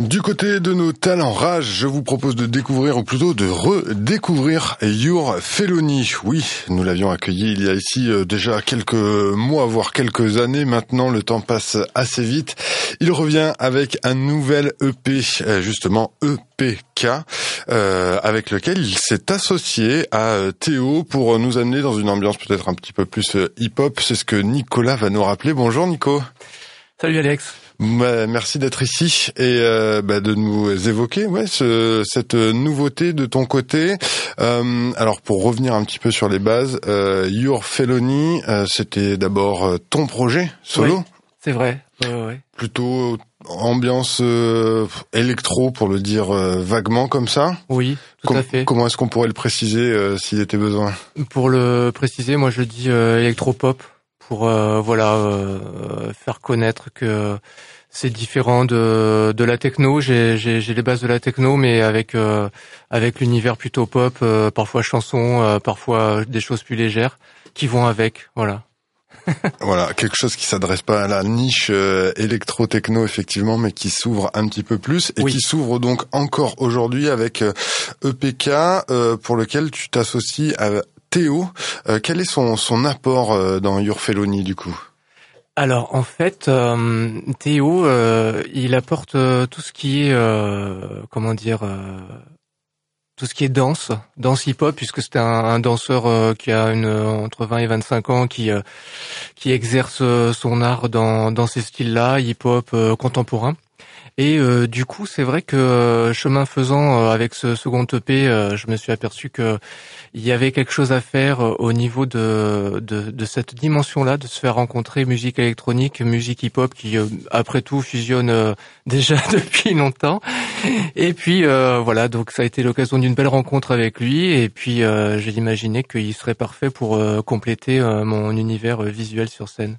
Du côté de nos talents rage, je vous propose de découvrir, ou plutôt de redécouvrir Your Felony. Oui, nous l'avions accueilli il y a ici euh, déjà quelques mois, voire quelques années. Maintenant, le temps passe assez vite. Il revient avec un nouvel EP, euh, justement EPK, euh, avec lequel il s'est associé à Théo pour nous amener dans une ambiance peut-être un petit peu plus hip-hop. C'est ce que Nicolas va nous rappeler. Bonjour Nico. Salut Alex. Bah, merci d'être ici et euh, bah, de nous évoquer ouais, ce, cette nouveauté de ton côté. Euh, alors pour revenir un petit peu sur les bases, euh, Your Felony, euh, c'était d'abord euh, ton projet solo. c'est vrai. Ouais, Plutôt ambiance électro pour le dire vaguement comme ça. Oui, tout à fait. Comment est-ce qu'on pourrait le préciser s'il était besoin? Pour le préciser, moi je dis électro-pop pour euh, voilà euh, faire connaître que c'est différent de, de la techno. J'ai, j'ai, j'ai les bases de la techno, mais avec euh, avec l'univers plutôt pop, parfois chanson, parfois des choses plus légères qui vont avec. Voilà. voilà, quelque chose qui s'adresse pas à la niche électro-techno effectivement, mais qui s'ouvre un petit peu plus et qui s'ouvre donc encore aujourd'hui avec EPK e pour lequel tu t'associes à, Théo, euh, quel est son, son apport euh, dans Your Felony du coup? Alors en fait, euh, Théo, il apporte tout ce qui est, comment dire, tout ce qui est danse, danse hip-hop, puisque c'est un, danseur qui a une entre 20 et 25 ans, qui qui exerce son art dans dans ces styles-là, hip-hop contemporain. Et euh, du coup, c'est vrai que euh, chemin faisant euh, avec ce second EP, je me suis aperçu que il y avait quelque chose à faire au niveau de, de, de cette dimension-là, de se faire rencontrer musique électronique, musique hip-hop, qui après tout fusionne déjà depuis longtemps. Et puis voilà, donc ça a été l'occasion d'une belle rencontre avec lui. Et puis j'ai imaginé qu'il serait parfait pour compléter mon univers visuel sur scène.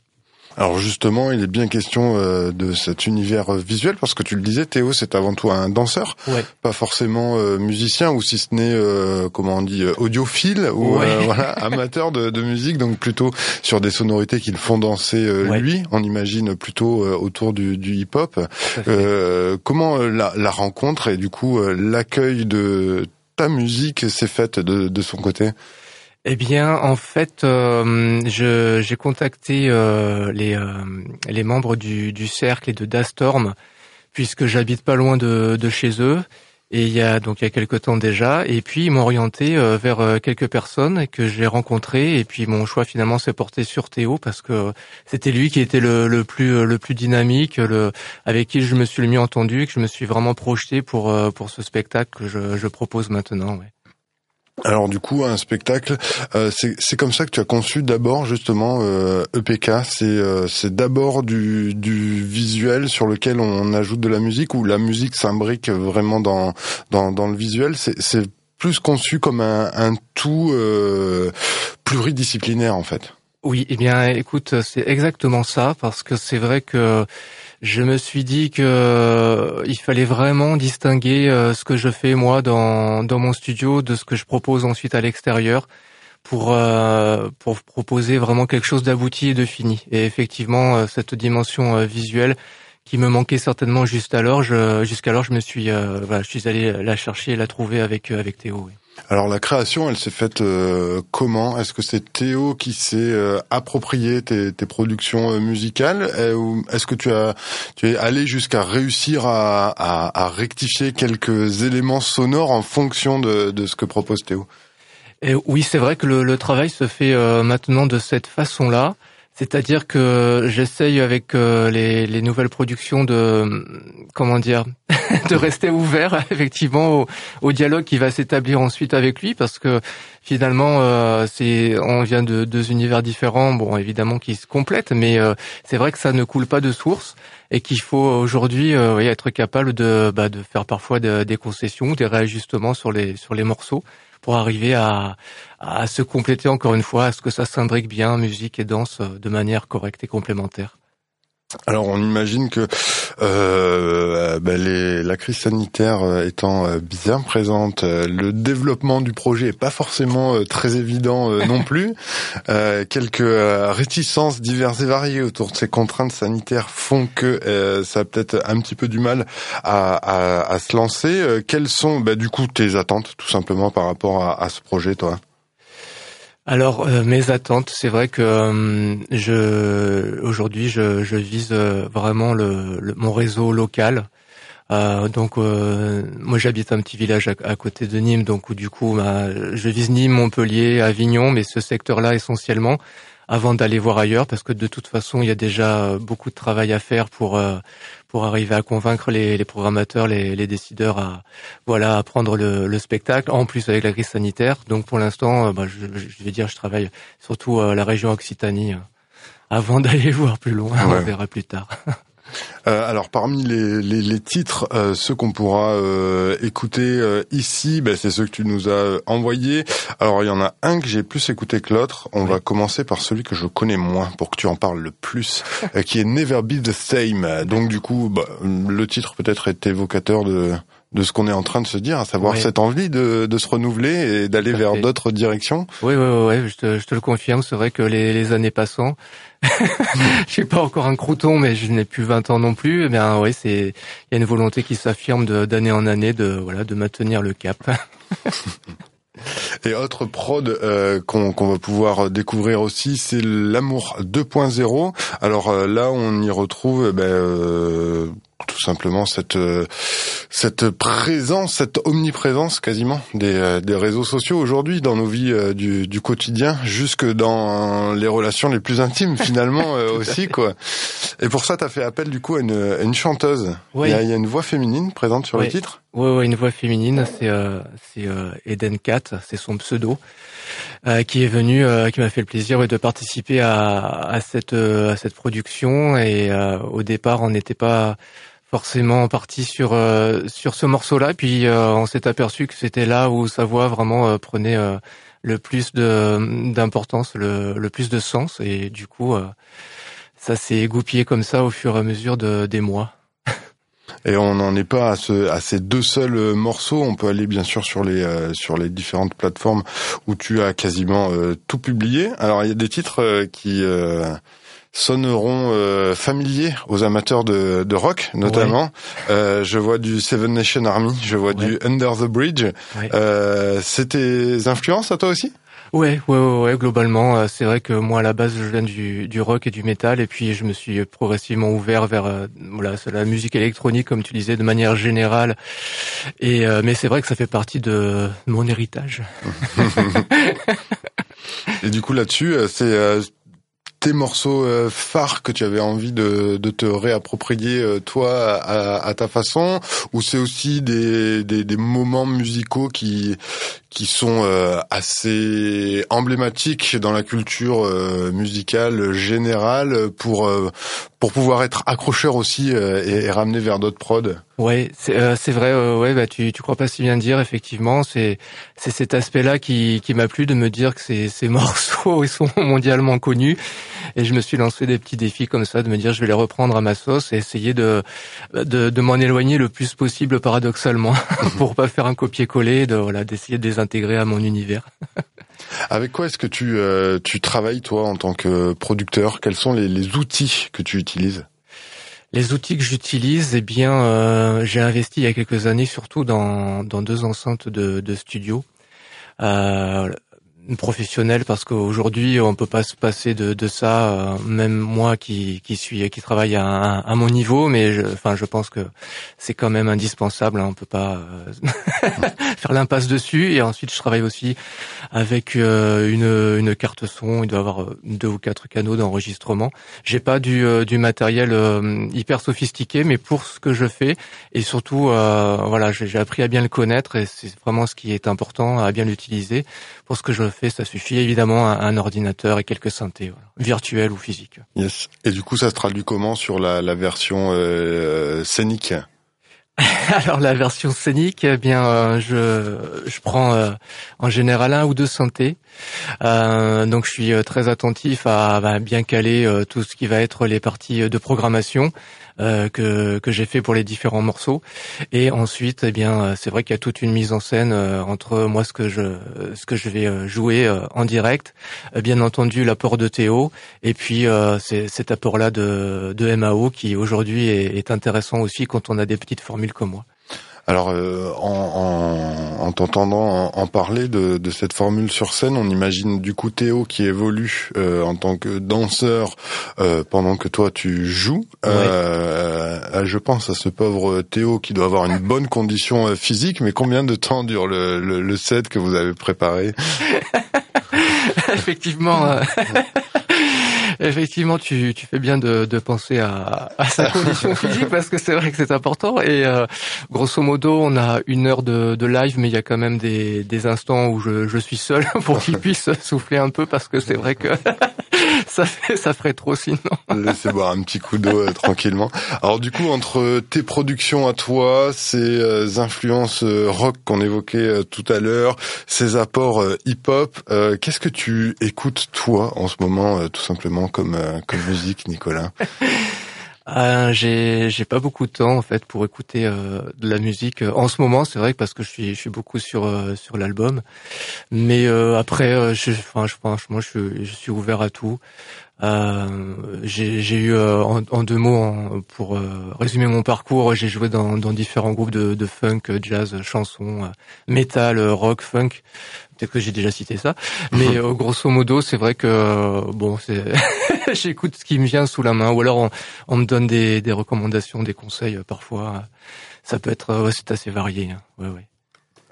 Alors justement, il est bien question euh, de cet univers visuel parce que tu le disais, Théo, c'est avant tout un danseur, pas forcément euh, musicien ou si ce n'est euh, comment on dit audiophile ou voilà amateur de, de, musique, donc plutôt sur des sonorités qu'il font danser lui. On imagine plutôt autour du, du hip-hop. comment la, la, rencontre et du coup l'accueil de ta musique s'est faite de, de son côté? Eh bien, en fait, euh, j'ai contacté euh, les, euh, les membres du, du, cercle et de Dastorm, puisque j'habite pas loin de, chez eux. Et il y a donc il y a quelques temps déjà, et puis ils m'ont orienté vers quelques personnes que j'ai rencontrées, et puis mon choix finalement s'est porté sur Théo parce que c'était lui qui était le, plus le plus dynamique, le avec qui je me suis le mieux entendu, que je me suis vraiment projeté pour pour ce spectacle que je, propose maintenant. Alors du coup, un spectacle, euh, c'est comme ça que tu as conçu d'abord justement euh, EPK. C'est euh, d'abord du, du visuel sur lequel on ajoute de la musique ou la musique s'imbrique vraiment dans, dans, dans le visuel? C'est plus conçu comme un, un tout euh, pluridisciplinaire en fait. Oui, eh bien écoute, c'est exactement ça parce que c'est vrai que je me suis dit que euh, il fallait vraiment distinguer euh, ce que je fais moi dans, mon studio de ce que je propose ensuite à l'extérieur pour euh, pour proposer vraiment quelque chose d'abouti et de fini. Et effectivement, cette dimension visuelle qui me manquait certainement juste alors, jusqu'alors je me suis voilà, je suis allé la chercher la trouver avec avec Théo. Alors la création, elle s'est faite euh, comment? Est-ce que c'est Théo qui s'est euh, approprié tes, productions euh, musicales? Ou Est-ce que tu as tu es allé jusqu'à réussir à, rectifier quelques éléments sonores en fonction de, de ce que propose Théo? Et Oui, c'est vrai que le, travail se fait maintenant de cette façon-là. C'est-à-dire que j'essaye avec euh, les, les, nouvelles productions de comment dire de rester ouvert effectivement au, dialogue qui va s'établir ensuite avec lui parce que finalement euh, c'est on vient de deux univers différents bon évidemment qui se complètent mais euh, c'est vrai que ça ne coule pas de source et qu'il faut aujourd'hui être capable de bah, de faire parfois des concessions des réajustements sur les sur les morceaux pour arriver à, à se compléter encore une fois, à ce que ça s'imbrique bien, musique et danse, euh, de manière correcte et complémentaire. Alors on imagine que euh, ben, les, la crise sanitaire euh, étant euh, bien présente, le développement du projet est pas forcément très évident non plus. quelques réticences diverses et variées autour de ces contraintes sanitaires font que ça a peut-être un petit peu du mal à, à, à se lancer. quelles sont ben, du coup tes attentes tout simplement par rapport à, à ce projet, toi? Alors euh, mes attentes, c'est vrai que euh, je aujourd'hui je, je vise euh, vraiment le, mon réseau local. donc moi j'habite un petit village à, côté de Nîmes, donc du coup bah, je vise Nîmes, Montpellier, Avignon, mais ce secteur-là essentiellement avant d'aller voir ailleurs, parce que de toute façon il y a déjà beaucoup de travail à faire pour pour arriver à convaincre les, les programmateurs, les, les, décideurs à voilà à prendre le, le, spectacle. En plus avec la crise sanitaire, donc pour l'instant, euh, bah, je, je, vais dire, je travaille surtout à la région Occitanie euh, avant d'aller voir plus loin. On verra plus tard. Euh, alors parmi les, les, les titres, euh, ceux qu'on pourra euh, écouter euh, ici, ben, c'est ceux que tu nous as envoyés. Alors il y en a un que j'ai plus écouté que l'autre. On va commencer par celui que je connais moins pour que tu en parles le plus, qui est Never Be the Same. Donc du coup, bah, le titre peut-être est évocateur de de ce qu'on est en train de se dire, à savoir cette envie de, de se renouveler et d'aller vers d'autres directions. Oui, oui, oui, je, te, je te le confirme. C'est vrai que les, les années passant, je suis pas encore un crouton, mais je n'ai plus 20 ans non plus. Eh bien, oui, c'est il y a une volonté qui s'affirme d'année en année de voilà de maintenir le cap. Et autre prod euh, qu'on va pouvoir découvrir aussi, c'est l'amour 2.0. Alors euh, là, on y retrouve eh ben, euh, tout simplement cette cette présence, cette omniprésence quasiment des, des réseaux sociaux aujourd'hui dans nos vies du, du, quotidien, jusque dans les relations les plus intimes finalement aussi quoi. Et pour ça, tu as fait appel du coup à une, une chanteuse. Il, y a, il, y a, une voix féminine présente sur le titre. Oui, ouais, une voix féminine, c'est euh, c'est euh, Eden Cat, c'est son pseudo, euh, qui est venu, euh, qui m'a fait le plaisir de participer à, à cette euh, à cette production. Et au départ, on n'était pas forcément parti sur sur ce morceau-là. Puis on s'est aperçu que c'était là où sa voix vraiment prenait le plus de d'importance, le, le plus de sens. Et du coup, ça s'est égoupillé comme ça au fur et à mesure de, des mois. Et on n'en est pas à, ce, à ces deux seuls euh, morceaux. On peut aller bien sûr sur les euh, sur les différentes plateformes où tu as quasiment euh, tout publié. Alors il y a des titres qui sonneront familiers aux amateurs de, de rock, notamment. je vois du Seven Nation Army, je vois du Under the Bridge. C'est tes influences à toi aussi? Ouais, ouais, ouais, globalement, euh, c'est vrai que moi à la base je viens du, du rock et du métal et puis je me suis progressivement ouvert vers euh, voilà la musique électronique comme tu disais de manière générale. Et euh, mais c'est vrai que ça fait partie de mon héritage. et du coup là-dessus, c'est tes morceaux phares que tu avais envie de, de te réapproprier toi à, à, ta façon ou c'est aussi des, des, des, moments musicaux qui qui sont euh, assez emblématiques dans la culture euh, musicale générale pour euh, pour pouvoir être accrocheur aussi et, ramener vers d'autres prods. Ouais, c'est c'est vrai. ouais, bah tu tu crois pas si bien dire. Effectivement, c'est c'est cet aspect-là qui qui m'a plu de me dire que ces ces morceaux ils sont mondialement connus et je me suis lancé des petits défis comme ça de me dire je vais les reprendre à ma sauce et essayer de de, de m'en éloigner le plus possible paradoxalement pour pas faire un copier-coller de voilà d'essayer de les intégré à mon univers. Avec quoi est-ce que tu, euh, tu travailles toi en tant que producteur? Quels sont les, les, outils que tu utilises? Les outils que j'utilise, eh bien, euh, j'ai investi il y a quelques années surtout dans, dans deux enceintes de, de studio. Euh, professionnel parce qu'aujourd'hui on peut pas se passer de, de ça euh, même moi qui, qui suis qui travaille à, à mon niveau mais je, enfin je pense que c'est quand même indispensable hein, on peut pas euh, faire l'impasse dessus. Et ensuite je travaille aussi avec euh, une, une carte son. Il doit avoir deux ou quatre canaux d'enregistrement. J'ai pas du, du matériel hyper sophistiqué mais pour ce que je fais et surtout voilà j'ai appris à bien le connaître et c'est vraiment ce qui est important à bien l'utiliser. Pour ce que je fait, ça suffit évidemment un, un ordinateur et quelques synthés, voilà, virtuels ou physiques. Yes. Et du coup, ça se traduit comment sur la, la version euh, scénique? Alors la version scénique, eh bien euh, je je prends euh, en général un ou deux synthés. Euh, donc je suis très attentif à, à bien caler tout ce qui va être les parties de programmation. Euh, que, que j'ai fait pour les différents morceaux. Et ensuite, eh bien, euh, c'est vrai qu'il y a toute une mise en scène euh, entre moi ce que je ce que je vais jouer en direct, bien entendu l'apport de Théo, et puis cet apport-là de, de MAO qui aujourd'hui est, est intéressant aussi quand on a des petites formules comme moi. Alors, euh, en, en, t'entendant en, parler de, de, cette formule sur scène, on imagine du coup Théo qui évolue euh, en tant que danseur euh, pendant que toi tu joues. je pense à ce pauvre Théo qui doit avoir une bonne condition physique, mais combien de temps dure le, le, le set que vous avez préparé? Effectivement. Effectivement, tu, tu fais bien de, de penser à, à, sa condition physique parce que c'est vrai que c'est important. Et euh, grosso modo, on a une heure de, de live, mais il y a quand même des, des instants où je, je suis seul pour qu'il puisse souffler un peu parce que c'est vrai que ça, fait, ça ferait trop sinon. Laissez boire un petit coup d'eau euh, tranquillement. Alors du coup, entre tes productions à toi, ces euh, influences rock qu'on évoquait tout à l'heure, ces apports hip-hop, qu'est-ce que tu écoutes toi en ce moment, tout simplement comme, euh, comme musique, Nicolas? Euh, j'ai j'ai pas beaucoup de temps en fait pour écouter euh, de la musique en ce moment c'est vrai parce que je suis je suis beaucoup sur sur l'album. Mais après je enfin je, franchement je suis je suis ouvert à tout. J'ai j'ai eu en, en, deux mots pour résumer mon parcours j'ai joué dans dans différents groupes de, de funk jazz chansons metal rock funk Peut-être que j'ai déjà cité ça, mais euh, grosso modo, c'est vrai que euh, bon, c'est j'écoute ce qui me vient sous la main, ou alors on, me donne des, des, recommandations, des conseils euh, parfois. Ça peut être, ouais, c'est assez varié. Hein. Ouais, ouais.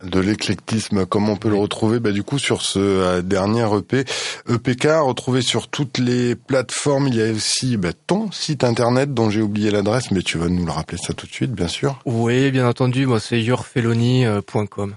De l'éclectisme, comment on peut le retrouver? Bah, Du coup, sur ce dernier EP, EPK, retrouvé sur toutes les plateformes. Il y a aussi bah, ton site internet dont j'ai oublié l'adresse, mais tu vas nous le rappeler ça tout de suite, bien sûr. Oui, bien entendu. Moi, c'est yourfelony.com.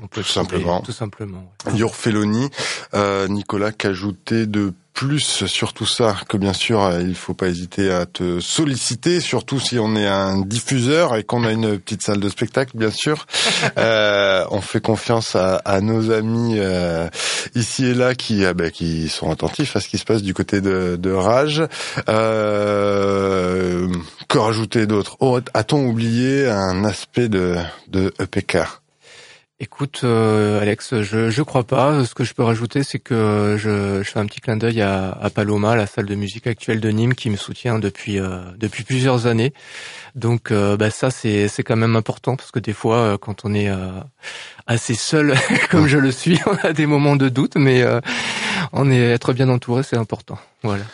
On peut tout simplement. Tout simplement. Your Felony, euh, Nicolas, qu'ajouter de plus sur tout ça? Que bien sûr euh, il faut pas hésiter à te solliciter, surtout si on est un diffuseur et qu'on a une petite salle de spectacle, bien sûr. euh, on fait confiance à, à nos amis euh, ici et là qui ah ben, qui sont attentifs à ce qui se passe du côté de, de Rage. Euh, que rajouter d'autre? Oh, A-t-on oublié un aspect de, de EPK Écoute, euh, Alex, je je crois pas. Ce que je peux rajouter, c'est que je, je, fais un petit clin d'œil à, à, Paloma, la salle de musique actuelle de Nîmes, qui me soutient depuis euh, depuis plusieurs années. Donc, euh, bah, ça, c'est c'est quand même important parce que des fois, quand on est assez seul, comme je le suis, on a des moments de doute, mais on est être bien entouré, c'est important. Voilà.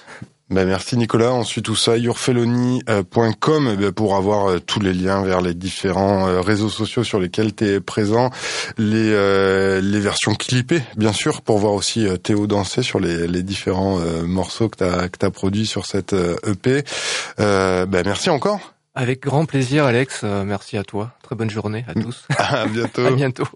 Ben merci Nicolas. Ensuite tout ça, yourfelony.com eh ben, pour avoir euh, tous les liens vers les différents euh, réseaux sociaux sur lesquels tu es présent, les, euh, les versions clippées bien sûr pour voir aussi Théo danser sur les, les différents morceaux que tu as, que as produits sur cette EP. E ben merci encore. Avec grand plaisir Alex, merci à toi. Très bonne journée à tous. À bientôt. à bientôt.